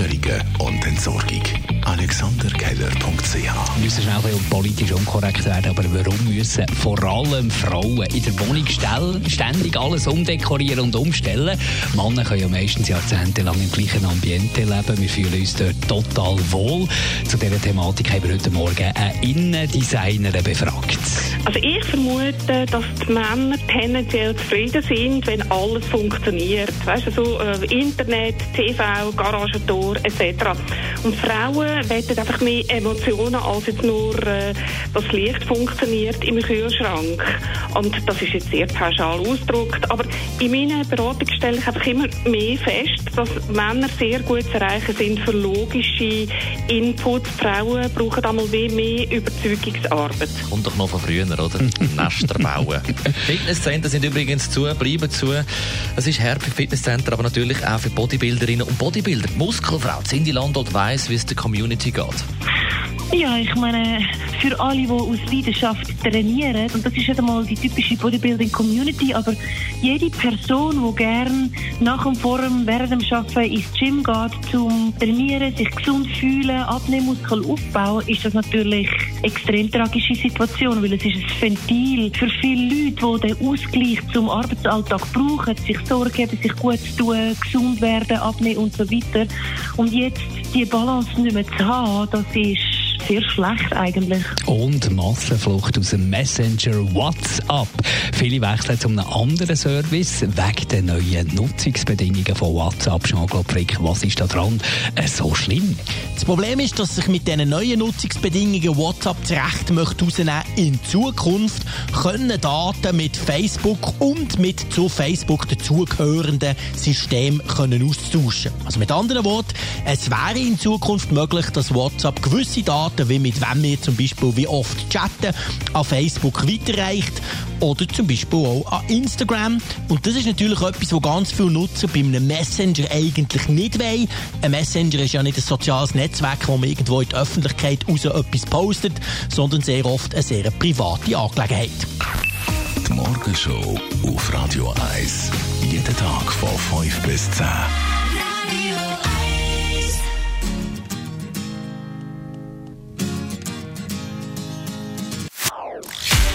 Lagerungen und Entsorgung. AlexanderKeller.ch Wir müssen schnell bisschen politisch unkorrekt werden, aber warum müssen vor allem Frauen in der Wohnung ständig alles umdekorieren und umstellen? Männer können ja meistens jahrzehntelang im gleichen Ambiente leben. Wir fühlen uns dort total wohl. Zu dieser Thematik haben wir heute Morgen eine Innendesignerin befragt. Also ich vermute, dass die Männer tendenziell zufrieden sind, wenn alles funktioniert. Weißt du, so äh, Internet, TV, Garagentor etc. Und Frauen wollen einfach mehr Emotionen als jetzt nur, äh, das Licht funktioniert im Kühlschrank. Und das ist jetzt sehr pauschal ausgedrückt. Aber in meinen Beratungen stelle ich einfach immer mehr fest, dass Männer sehr gut zu erreichen sind für logische Inputs. Frauen brauchen einmal mehr Überzeugungsarbeit. Kommt doch noch von früher, oder? Nester bauen. Fitnesscenter sind übrigens zu, bleiben zu. Es ist herb für Fitnesscenter, aber natürlich auch für Bodybuilderinnen und Bodybuilder. Die Muskelfrau Cindy Landolt weiss, wie es der Community geht. Ja, ich meine, für alle, die aus Leidenschaft trainieren, und das ist nicht einmal die typische Bodybuilding-Community, aber jede Person, die gern nach dem Forum, während dem Arbeiten ins Gym geht, zum Trainieren, sich gesund fühlen, Abnehmmuskel aufbauen, ist das natürlich extrem tragische Situation, weil es ist ein Ventil für viele Leute, die den Ausgleich zum Arbeitsalltag brauchen, sich Sorge geben, sich gut zu tun, gesund werden, abnehmen und so weiter. Und jetzt die Balance nicht mehr zu haben, das ist sehr schlecht eigentlich. Und Massenflucht aus dem Messenger WhatsApp. Viele wechseln zu einem anderen Service wegen der neuen Nutzungsbedingungen von WhatsApp. Jean-Claude Frick, was ist da dran äh, so schlimm? Das Problem ist, dass sich mit diesen neuen Nutzungsbedingungen WhatsApp zurecht möchte rausnehmen. In Zukunft können Daten mit Facebook und mit zu Facebook dazugehörenden Systemen können austauschen. Also mit anderen Worten, es wäre in Zukunft möglich, dass WhatsApp gewisse Daten, wie mit wem wir zum Beispiel wie oft chatten, an Facebook weiterreicht oder zum Beispiel auch an Instagram. Und das ist natürlich etwas, was ganz viele Nutzer bei einem Messenger eigentlich nicht wollen. Ein Messenger ist ja nicht ein soziales Netzwerk, wo man irgendwo in die Öffentlichkeit raus etwas postet, sondern sehr oft eine sehr private Angelegenheit. Die Morgenshow auf Radio 1. Jeden Tag von 5 bis 10.